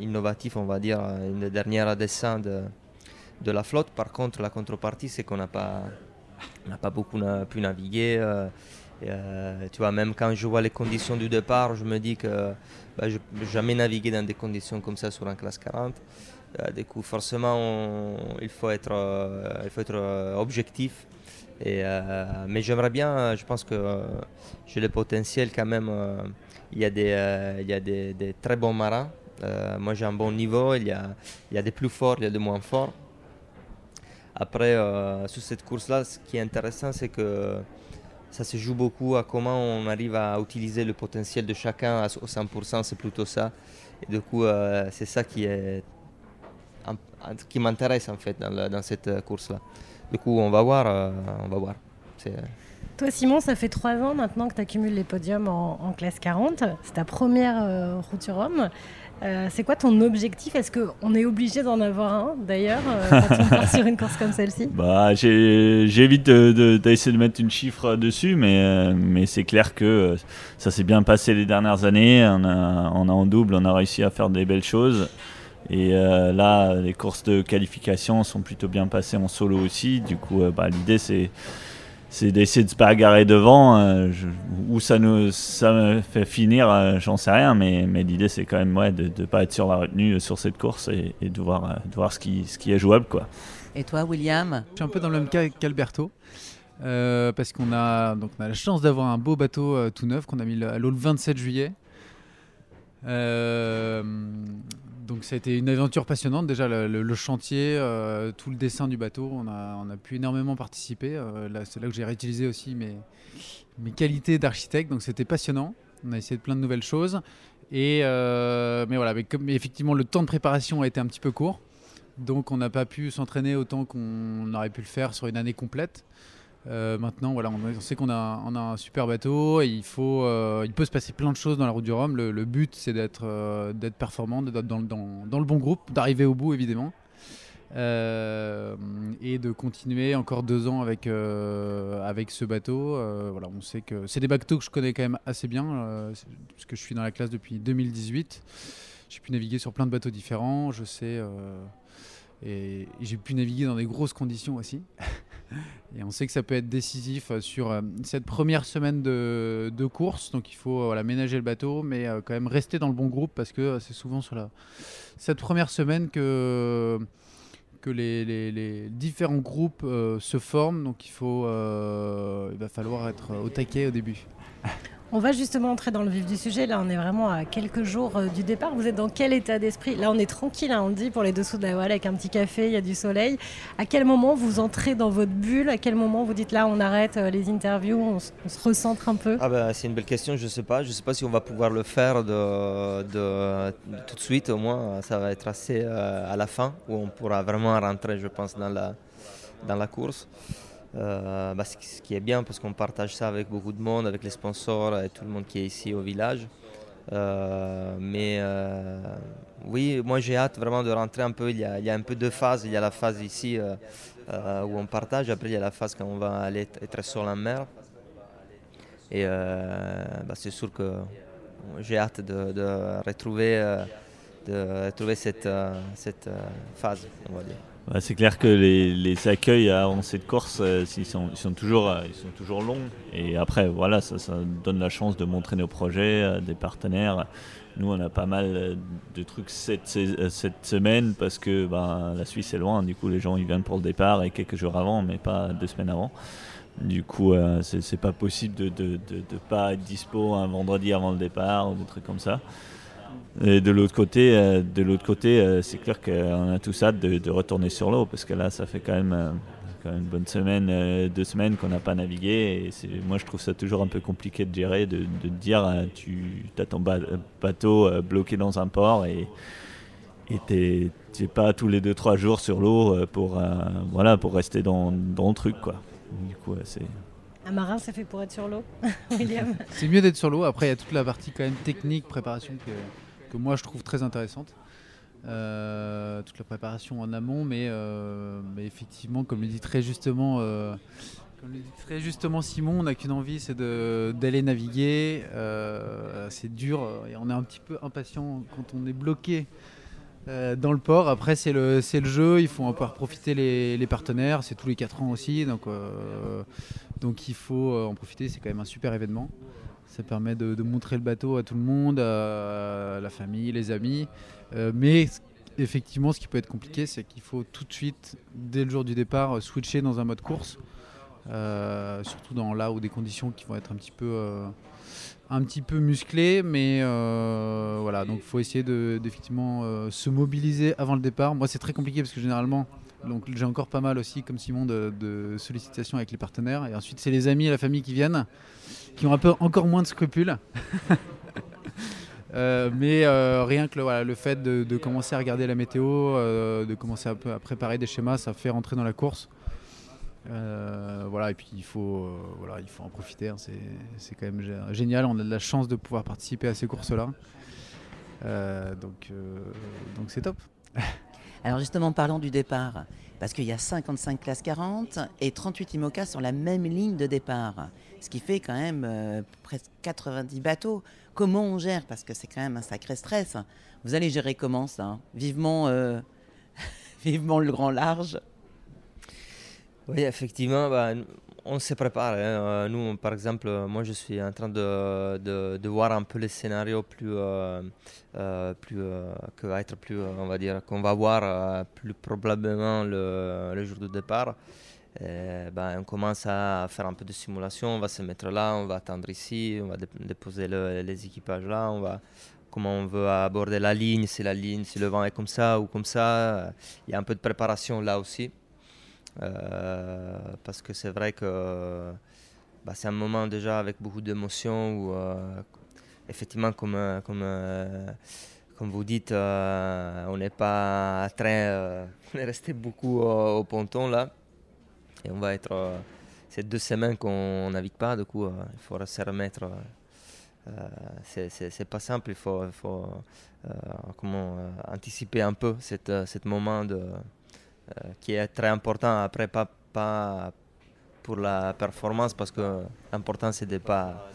innovatif, on va dire, une dernière descente de, la flotte. Par contre, la contrepartie, c'est qu'on n'a pas, beaucoup pu naviguer. tu vois, même quand je vois les conditions du départ, je me dis que bah, je n'ai jamais navigué dans des conditions comme ça sur un classe 40. Euh, du coup, forcément, il faut être, euh, il faut être euh, objectif Et, mais j'aimerais bien, je pense que j'ai le potentiel quand même. il y a des, il y a des, très bons marins. Moi j'ai un bon niveau, il y, a, il y a des plus forts, il y a des moins forts. Après, sur cette course-là, ce qui est intéressant, c'est que ça se joue beaucoup à comment on arrive à utiliser le potentiel de chacun au 100%, c'est plutôt ça. Et du coup, c'est ça qui, est, qui m'intéresse en fait dans, la- dans cette euh, course-là. Du coup, on va voir. euh, on va voir. C'est, euh, Toi, Simon, ça fait trois ans maintenant que tu accumules les podiums en, en classe 40. C'est ta première euh, route sur Rome. Euh, c'est quoi ton objectif? Est-ce qu'on est obligé d'en avoir un d'ailleurs euh, quand on part sur une course comme celle-ci? Bah, j'ai- j'évite de- de- d'essayer de, mettre une chiffre dessus, mais, euh, mais c'est clair que euh, ça s'est bien passé les dernières années. On a, on a en double, on a réussi à faire des belles choses. Et euh, là, les courses de qualification sont plutôt bien passées en solo aussi. Du coup, euh, bah, l'idée c'est c'est d'essayer de se bagarrer devant. euh, je- où ça nous ça me fait finir, euh, j'en sais rien, mais, mais l'idée c'est quand même ouais, de ne pas être sur la retenue euh, sur cette course et, et de voir, euh, de voir ce, qui, ce qui est jouable. quoi. Et toi, William? Je suis un peu dans le même cas qu'Alberto. euh, parce qu'on a, donc on a la chance d'avoir un beau bateau euh, tout neuf qu'on a mis à l'eau le 27 juillet. Euh, donc ça a été une aventure passionnante. Déjà le, chantier, euh, tout le dessin du bateau, on a, pu énormément participer. Euh, c'est là que j'ai réutilisé aussi mes, mes qualités d'architecte. Donc c'était passionnant. On a essayé de plein de nouvelles choses. Et euh, mais voilà, mais effectivement le temps de préparation a été un petit peu court. Donc on n'a pas pu s'entraîner autant qu'on aurait pu le faire sur une année complète. Euh, maintenant, voilà, on, sait qu'on a, un super bateau et il, faut, euh, il peut se passer plein de choses dans la route du Rhum. Le, but, c'est d'être euh, performant, d'être dans, le- bon groupe, d'arriver au bout, évidemment. Et de continuer encore deux ans avec, avec ce bateau. Voilà, on sait que c'est des bateaux que je connais quand même assez bien, parce que je suis dans la classe depuis 2018. J'ai pu naviguer sur plein de bateaux différents. Je sais. et j'ai pu naviguer dans des grosses conditions aussi. Et on sait que ça peut être décisif euh, sur euh, cette première semaine de, course. Donc il faut ménager le bateau, mais euh, quand même rester dans le bon groupe parce que c'est souvent sur cette première semaine que, que les, différents groupes se forment. Donc il, faut, il va falloir être au taquet au début. On va justement entrer dans le vif du sujet. Là, on est vraiment à quelques jours euh, du départ. Vous êtes dans quel état d'esprit? Là, on est tranquille, hein, on dit, pour les dessous de la voile, avec un petit café, il y a du soleil. À quel moment vous entrez dans votre bulle? À quel moment vous dites là, on arrête euh, les interviews, on, se recentre un peu? Ah bah, c'est une belle question, je sais pas. Je sais pas si on va pouvoir le faire de, tout de suite, au moins ça va être assez euh, à la fin où on pourra vraiment rentrer, je pense, dans la course. Euh, bah, ce qui- est bien parce qu'on partage ça avec beaucoup de monde, avec les sponsors et tout le monde qui est ici au village. Euh, mais euh, oui, moi j'ai hâte vraiment de rentrer un peu. Il y, a, il y a un peu deux phases. Il y a la phase ici où on partage, après il y a la phase quand on va aller être- sur la mer. Et bah, c'est sûr que j'ai hâte de, retrouver, de retrouver cette, cette phase. C'est clair que les, accueils euh, ils, sont, ils, sont toujours, euh, ils sont toujours longs. Et après, voilà, ça, donne la chance de montrer nos projets, euh, des partenaires. Nous, on a pas mal euh, de trucs cette, euh, semaine parce que ben, la Suisse est loin. Du coup, les gens ils viennent pour le départ et quelques jours avant, mais pas deux semaines avant. Du coup, euh, c'est pas possible de ne de, de, de pas être dispo un vendredi avant le départ ou des trucs comme ça. Et de l'autre côté, euh, de l'autre côté, euh, c'est clair qu'on a tous hâte de, retourner sur l'eau parce que là, ça fait quand même, euh, une bonne semaine, deux semaines qu'on n'a pas navigué. Et moi, je trouve ça toujours un peu compliqué de gérer, de, de dire, tu as ton ba- bateau bloqué dans un port et t'es t'es pas tous les 2-3 jours sur l'eau pour, voilà, pour rester dans, dans le truc. Quoi. Du coup, c'est. Un marin, c'est fait pour être sur l'eau, William C'est mieux d'être sur l'eau. Après, il y a toute la partie quand même technique, préparation que, moi je trouve très intéressante. Euh, toute la préparation en amont, mais, euh, mais effectivement, comme le dit très justement, euh, comme le dit très justement Simon, on n'a qu'une envie, c'est d'aller naviguer. C'est dur et on est un petit peu impatient quand on est bloqué. dans le port, après c'est le, le jeu, il faut en pouvoir profiter les, les partenaires, c'est tous les 4 ans aussi, donc, donc il faut euh, en profiter, c'est quand même un super événement. Ça permet de, montrer le bateau à tout le monde, à la famille, les amis. Euh, mais effectivement, ce qui peut être compliqué, c'est qu'il faut tout de suite, dès le jour du départ, euh, switcher dans un mode course. surtout dans là où des conditions qui vont être un petit peu, musclées, mais voilà, donc il faut essayer de, d'effectivement se mobiliser avant le départ. Moi, c'est très compliqué parce que généralement, donc j'ai encore pas mal aussi, comme Simon, de, sollicitations avec les partenaires, et ensuite c'est les amis et la famille qui viennent, qui ont un peu encore moins de scrupules. Euh, mais euh, rien que le, le fait de, commencer à regarder la météo, euh, de commencer à préparer des schémas, ça fait rentrer dans la course. Voilà, et puis il faut, voilà, il faut en profiter. hein, c'est, quand même gé- génial. On a de la chance de pouvoir participer à ces courses-là. Donc, donc c'est top. Alors justement, parlons du départ, parce qu'il y a 55 classes 40 et 38 IMOCA sur la même ligne de départ, ce qui fait quand même euh, presque 90 bateaux. Comment on gère? Parce que c'est quand même un sacré stress. Vous allez gérer comment ça? Vivement, euh, vivement le grand large? Oui, effectivement, bah, on se prépare. hein. Euh, Nous, par exemple, moi, je suis en train de, de, voir un peu les scénarios plus, euh, euh, plus que va être plus, on va dire, qu'on va voir plus probablement le, le jour de départ. Bah, on commence à faire un peu de simulation. On va se mettre là, on va attendre ici, on va dé- déposer le- les équipages là, on va comment on veut aborder la ligne, si la ligne, si le vent est comme ça ou comme ça. Il y a un peu de préparation là aussi. Euh, parce que c'est vrai que bah, c'est un moment déjà avec beaucoup d'émotions où, euh, effectivement, comme, euh, comme, comme vous dites, on n'est pas très. on est resté beaucoup au, ponton là. Et on va être. c'est deux semaines qu'on navigue pas, du coup, il faudra se remettre. euh, c'est- pas simple, il faut, faut comment, anticiper un peu cet moment de, qui est très important. Après, pas, pas pour la performance, parce que l'important, c'est de pas,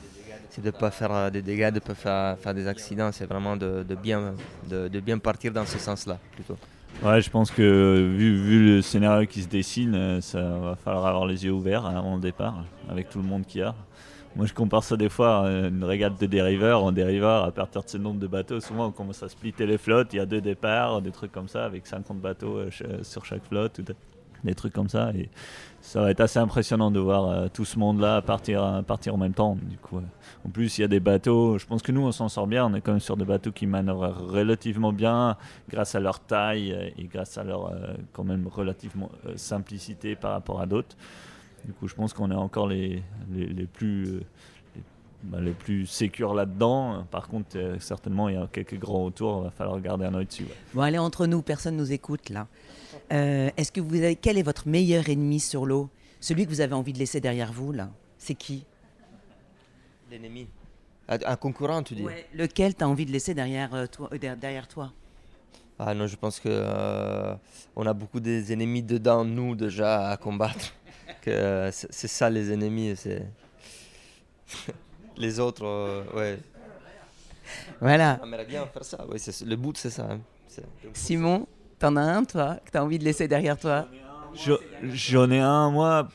c'est de pas faire euh, des dégâts, de pas faire, faire des accidents. C'est vraiment de, de bien, de bien partir dans ce sens-là, plutôt. Ouais, je pense que vu, vu le scénario qui se dessine, euh, ça va falloir avoir les yeux ouverts hein, avant le départ, avec tout le monde qu'il y a. Moi, je compare ça des fois à une régate de dériveurs. En dériveur, à partir de ce nombre de bateaux, souvent on commence à splitter les flottes. Il y a deux départs, des trucs comme ça, avec 50 bateaux euh, sur chaque flotte, des- trucs comme ça. Et ça va être assez impressionnant de voir euh, tout ce monde-là partir, euh, partir en même temps. Du coup. En plus, il y a des bateaux. Je pense que nous, on s'en sort bien. On est quand même sur des bateaux qui manœuvrent relativement bien, grâce à leur taille et grâce à leur quand même relativement simplicité par rapport à d'autres. Du coup, je pense qu'on est encore les, les, les plus euh, les, bah, les plus sécures là-dedans. Par contre, euh, certainement, il y a quelques grands autour. Il va falloir garder un œil dessus. ouais. Bon, allez, entre nous, personne nous écoute là. Euh, Est-ce que vous avez, quel est votre meilleur ennemi sur l'eau? Celui que vous avez envie de laisser derrière vous là C'est qui? L'ennemi. Un, concurrent, tu dis? Lequel t'as envie de laisser derrière toi, euh, der- derrière toi? Ah non, je pense que euh, on a beaucoup des ennemis dedans nous déjà à combattre. Que euh, c'est ça les ennemis, c'est les autres, euh, ouais. Voilà. On aimerait bien faire ça. Ouais, c'est- le but c'est ça. hein. C'est- Simon, t'en as un toi que t'as envie de laisser derrière toi? Je- J'en ai un, moi.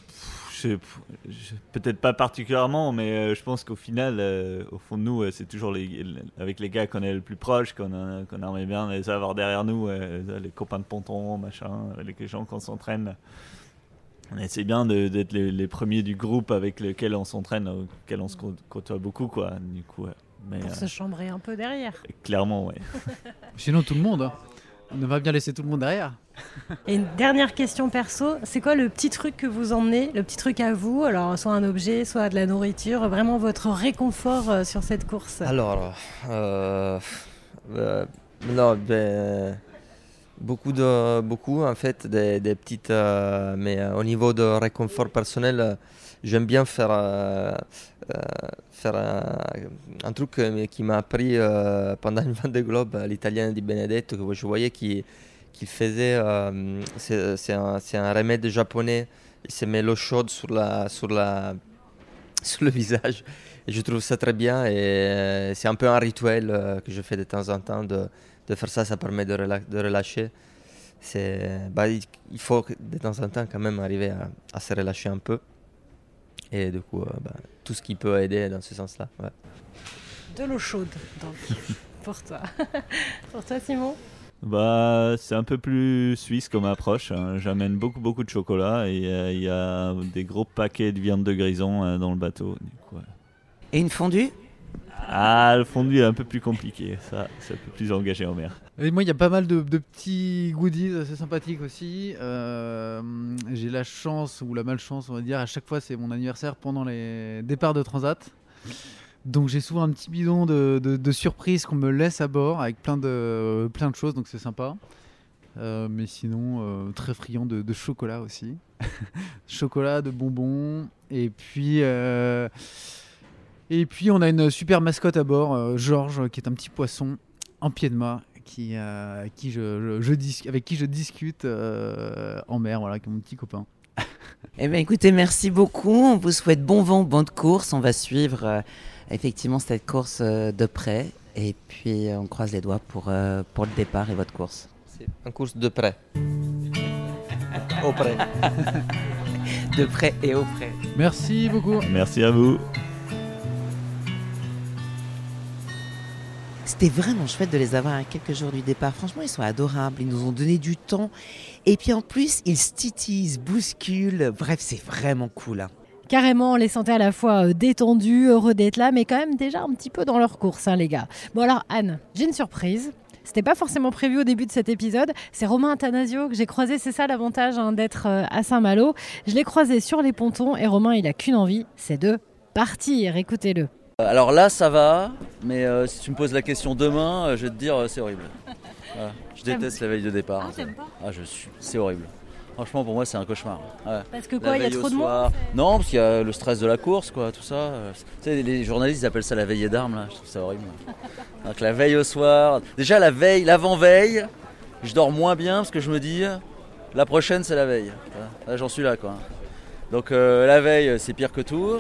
Peut-être pas particulièrement, mais euh, je pense qu'au final, euh, au fond de nous, euh, c'est toujours les, avec les gars qu'on est le plus proche, qu'on a- qu'on aimerait bien les avoir derrière nous, euh, les copains de ponton, machin, avec les gens qu'on s'entraîne. On essaie bien d'être les, les premiers du groupe avec lequel on s'entraîne, auquel on se cô- côtoie beaucoup, quoi. Du coup, ouais. Mais, Pour euh, se chambrer un peu derrière. clairement, ouais. Sinon, tout le monde. hein. On ne va bien laisser tout le monde derrière. Et une dernière question perso, c'est quoi le petit truc que vous emmenez, le petit truc à vous Alors, soit un objet, soit de la nourriture, vraiment votre réconfort euh, sur cette course? Alors, euh, euh, non, ben, beaucoup de, beaucoup en fait, des, petites, euh, mais euh, au niveau de réconfort personnel, euh, j'aime bien faire, faire un, truc qui m'a appris pendant une Vendée Globe, l'italien Di Benedetto, que je voyais qui qu'il faisait, c'est un, un remède japonais. Il se met l'eau chaude sur la, sur la, sur le visage. Et je trouve ça très bien et c'est un peu un rituel que je fais de temps en temps de faire ça, ça permet de, rela- de relâcher. C'est, bah, il, faut que de temps en temps quand même arriver à, à se relâcher un peu. Et du coup, euh, bah, tout ce qui peut aider dans ce sens-là. ouais. De l'eau chaude, donc, pour toi. pour toi, Simon? Bah, c'est un peu plus suisse comme approche. hein. J'amène beaucoup beaucoup de chocolat et euh, il y a des gros paquets de viande de grison euh, dans le bateau. du coup, ouais. Et une fondue? Ah, le fondu est un peu plus compliqué. Ça, c'est un peu plus engagé en mer. Moi, il y a pas mal de, petits goodies assez sympathiques aussi. Euh, J'ai la chance ou la malchance, on va dire, à chaque fois, c'est mon anniversaire pendant les départs de Transat. Donc j'ai souvent un petit bidon de, de, de surprise qu'on me laisse à bord avec plein de, choses, donc c'est sympa. Euh, mais sinon, euh, très friand de, chocolat aussi. chocolat, de bonbons. Et puis, et puis on a une super mascotte à bord, euh, Georges, qui est un petit poisson en pied de mât. Qui, euh, qui je, je- je dis- avec qui je discute euh, en mer, voilà, qui est mon petit copain. Eh bien, écoutez, merci beaucoup. On vous souhaite bon vent, bonne course. On va suivre euh, effectivement cette course euh, de près. Et puis, on croise les doigts pour, euh, pour le départ et votre course. C'est une course de près. Au près. de près et au près. Merci beaucoup. Merci à vous. C'était vraiment chouette de les avoir à quelques jours du départ. Franchement, ils sont adorables. Ils nous ont donné du temps. Et puis en plus, ils se titisent, bousculent. Bref, c'est vraiment cool. hein. Carrément, on les sentait à la fois euh, détendus, heureux d'être là, mais quand même déjà un petit peu dans leur course, hein, les gars. Bon alors Anne, j'ai une surprise. C'était pas forcément prévu au début de cet épisode. C'est Romain Athanasio que j'ai croisé. C'est ça l'avantage hein, d'être euh, à Saint-Malo. Je l'ai croisé sur les pontons et Romain, il a qu'une envie, c'est de partir. Écoutez-le. Alors là, ça va, mais euh, si tu me poses la question demain, euh, je vais te dire, euh, c'est horrible. Voilà. Je déteste la veille de départ. Ah, t'aimes pas Ah, je suis, c'est horrible. Franchement, pour moi, c'est un cauchemar. Ouais. Parce que quoi, il y a trop de monde. Non, parce qu'il y a le stress de la course, quoi, tout ça. Euh, Tu sais, les journalistes ils appellent ça la veillée d'armes, là. Je trouve ça horrible. Donc la veille au soir. Déjà la veille, l'avant-veille, je dors moins bien parce que je me dis, la prochaine, c'est la veille. Là, j'en suis là, quoi. Donc euh, la veille, c'est pire que tout.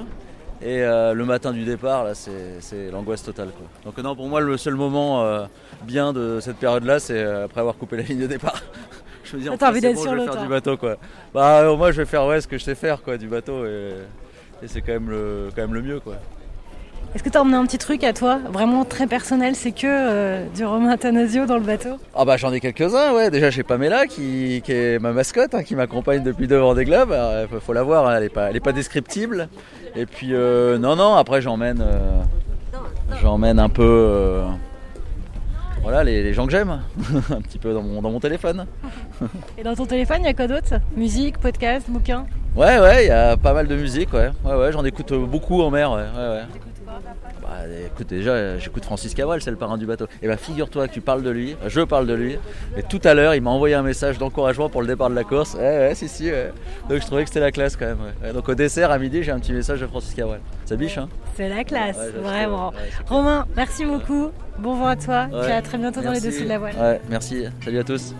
Et euh, le matin du départ, là, c'est l'angoisse totale. Quoi. Donc non, pour moi, le seul moment euh, bien de cette période-là, c'est euh, après avoir coupé la ligne de départ. je me dis, enfin, envie c'est d'être bon, sur je vais le faire du bateau, quoi. Bah, moi, je vais faire ouais, ce que je sais faire, quoi, du bateau. Et, et c'est quand même le, quand même le mieux, quoi. Est-ce que t'as emmené un petit truc à toi, vraiment très personnel C'est que euh, du Romain Athanasio dans le bateau? Ah bah j'en ai quelques-uns, ouais. Déjà j'ai Pamela qui, qui est ma mascotte, hein, qui m'accompagne depuis deux Vendée Globe. Alors, il faut la voir, hein, elle est pas, elle est pas descriptible. Et puis euh, non non, après j'emmène, euh, j'emmène un peu, voilà les, les gens que j'aime, un petit peu dans mon, dans mon téléphone. Et dans ton téléphone, il y a quoi d'autre? Musique, podcast, bouquin? Ouais ouais, il y a pas mal de musique, ouais. Ouais ouais, j'en écoute beaucoup en mer, ouais. ouais, ouais. Bah, écoute, déjà, j'écoute Francis Cabrel, c'est le parrain du bateau. Et bah, figure-toi que tu parles de lui, je parle de lui. Et tout à l'heure, il m'a envoyé un message d'encouragement pour le départ de la course. Ouais, ouais, si, si. ouais. Donc, je trouvais que c'était la classe quand même. ouais. Ouais, donc, au dessert, à midi, j'ai un petit message de Francis Cabrel. Ça biche, hein? C'est la classe, Ouais, vraiment. ouais, c'est Romain, merci beaucoup. Bon vent à toi. Ouais. Puis à très bientôt dans les dossiers de la voile. Ouais, merci. Salut à tous.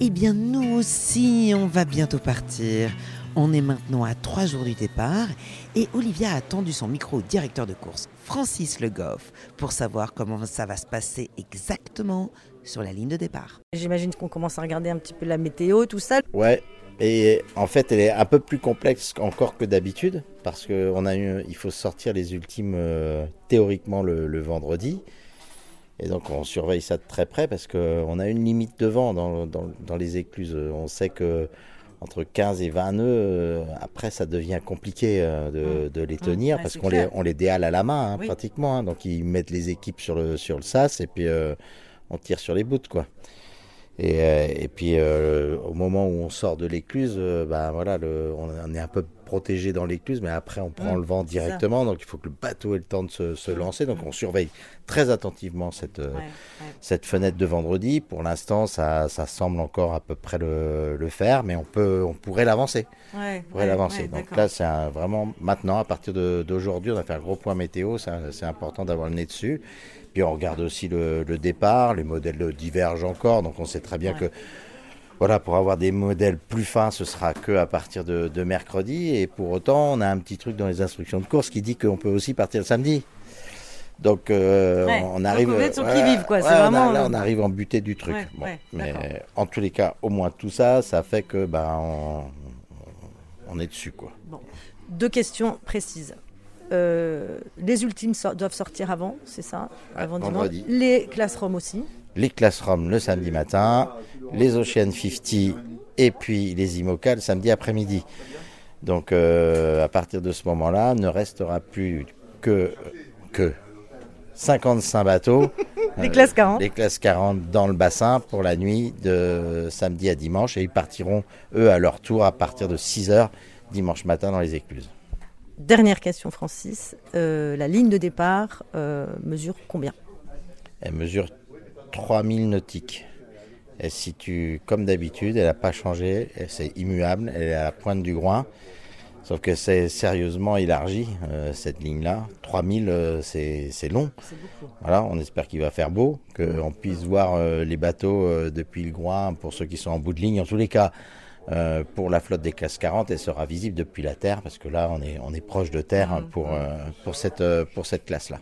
Eh bien, nous aussi, on va bientôt partir. On est maintenant à trois jours du départ et Olivia a tendu son micro au directeur de course, Francis Le Goff, pour savoir comment ça va se passer exactement sur la ligne de départ. J'imagine qu'on commence à regarder un petit peu la météo, tout ça. Ouais, et en fait, elle est un peu plus complexe encore que d'habitude parce que on a eu, il faut sortir les ultimes euh, théoriquement le, le vendredi. Et donc, on surveille ça de très près parce qu'on a une limite de vent dans, dans, dans les écluses. On sait que entre 15 et 20 nœuds, euh, après, ça devient compliqué euh, de, de les tenir ouais, parce qu'on les, on les déhale à la main hein, Oui. pratiquement. hein. donc, ils mettent les équipes sur le, sur le sas et puis euh, on tire sur les bouts, quoi. Et, euh, et puis euh, au moment où on sort de l'écluse, euh, bah, voilà, le, on, on est un peu protégé dans l'écluse, mais après on prend Mmh, le vent ça. directement, donc il faut que le bateau ait le temps de se, se lancer. Donc on surveille très attentivement cette, euh, cette fenêtre de vendredi. Pour l'instant, ça, ça semble encore à peu près le, le faire, mais on peut, on pourrait l'avancer. Ouais, pourrait l'avancer. donc là, c'est vraiment maintenant, à partir d'aujourd'hui, on a fait un gros point météo. C'est important d'avoir le nez dessus. Puis on regarde aussi le, le départ. Les modèles divergent encore, donc on sait très bien Ouais. que voilà, pour avoir des modèles plus fins, ce sera que à partir de, de mercredi. Et pour autant, on a un petit truc dans les instructions de course qui dit qu'on peut aussi partir le samedi. Donc, euh, Ouais, on arrive. voilà, quoi, on a- vraiment, là, on arrive en butée du truc. Ouais, Bon, ouais, mais en tous les cas, au moins tout ça, ça fait que ben on, on est dessus, quoi. Bon. Deux questions précises. Euh, les ultimes doivent sortir avant, c'est ça Avant dimanche. Les classes Rome aussi. les Classroom le samedi matin, les Ocean 50 et puis les IMOCA le samedi après-midi. Donc euh, à partir de ce moment-là, ne restera plus que, que 55 bateaux. Les classes 40. les classes 40 dans le bassin pour la nuit de samedi à dimanche. Et ils partiront, eux, à leur tour, à partir de 6 heures dimanche matin dans les écluses. Dernière question, Francis. Euh, la ligne de départ euh, mesure combien? Elle mesure 3000 nautiques. Elle se situe comme d'habitude, elle n'a pas changé, elle- c'est immuable, elle est à la pointe du groin. Sauf que c'est sérieusement élargi, euh, cette ligne-là. 3000, euh, c'est c'est long. Voilà, on espère qu'il va faire beau, qu'on puisse voir les bateaux depuis le groin pour ceux qui sont en bout de ligne. En tous les cas, euh, pour la flotte des classes 40, elle sera visible depuis la terre, parce que là, on est, on est proche de terre hein, pour, euh, pour cette, euh, pour cette classe-là.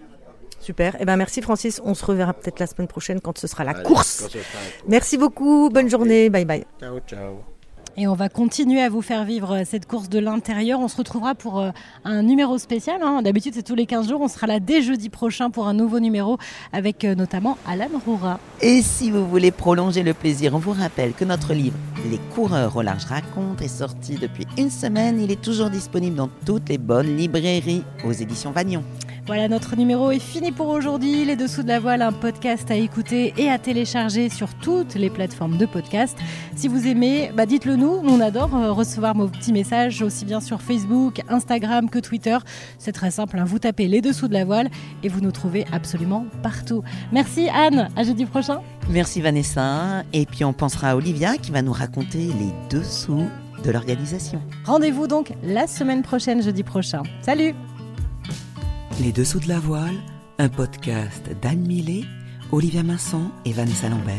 Super. Eh ben merci Francis. On se reverra peut-être la semaine prochaine quand ce sera la Allez, course. quand ce sera la course. Merci beaucoup. Bonne journée. Bye bye. Ciao, ciao. Et on va continuer à vous faire vivre euh, cette course de l'intérieur. On se retrouvera pour euh, un numéro spécial. hein. D'habitude, c'est tous les 15 jours. On sera là dès jeudi prochain pour un nouveau numéro avec euh, notamment Alan Roura. Et si vous voulez prolonger le plaisir, on vous rappelle que notre livre Les coureurs au large racontent est sorti depuis une semaine. Il est toujours disponible dans toutes les bonnes librairies aux éditions Vagnon. Voilà, notre numéro est fini pour aujourd'hui. Les Dessous de la Voile, un podcast à écouter et à télécharger sur toutes les plateformes de podcast. Si vous aimez, bah dites-le nous. Nous, On adore euh, recevoir vos petits messages aussi bien sur Facebook, Instagram que Twitter. C'est très simple, hein. vous tapez Les Dessous de la Voile et vous nous trouvez absolument partout. Merci Anne, à jeudi prochain. Merci Vanessa. Et puis on pensera à Olivia qui va nous raconter les dessous de l'organisation. Rendez-vous donc la semaine prochaine, jeudi prochain. Salut Les Dessous de la Voile, un podcast d'Anne Millet, Olivia Masson et Vanessa Lambert,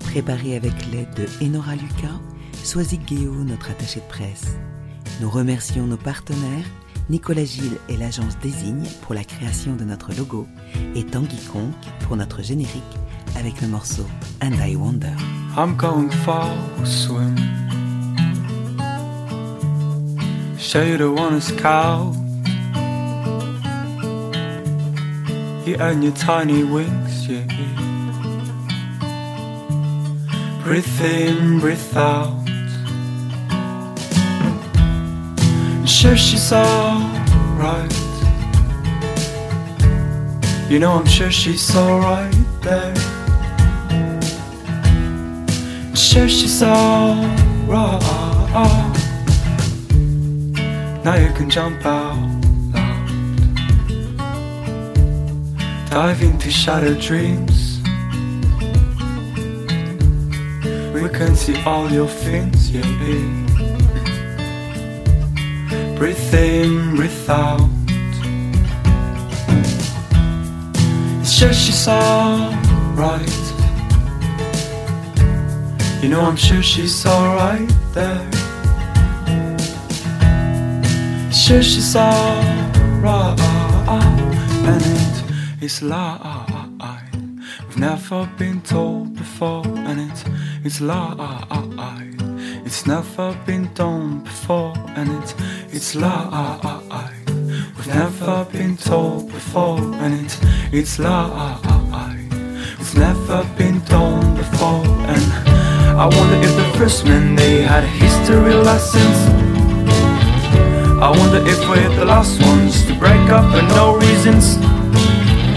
préparé avec l'aide de Enora Lucas, Soisic Guéou, notre attaché de presse. Nous remercions nos partenaires, Nicolas Gilles et l'agence Désigne pour la création de notre logo et Tanguy Conk pour notre générique avec le morceau And I Wonder. I'm going for a swim. You and your tiny wings, yeah. Breathe in, breathe out. Sure, she's alright. You know, I'm sure she's alright there. Sure, she's alright. Now you can jump out Dive into shattered dreams. We can see all your fins, yeah. Breathe in, breathe out. Sure, she's alright. You know, I'm sure she's alright there. Sure, she's alright. And it is lie. We've never been told before. And it is lie. It's never been done before. And it it's lie. We've never been told before. And it it's lie. It's never been done before. And I wonder if the first men they had history lessons. I wonder if we're the last ones to break up for no reasons.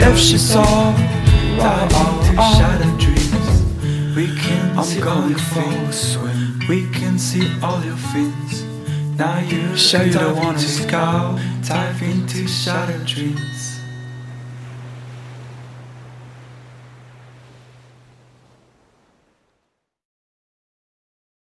if she saw Dive into shattered dreams. We can see all your fins. We can see all your fins. Now you show you the one to scout. Dive into shattered dreams.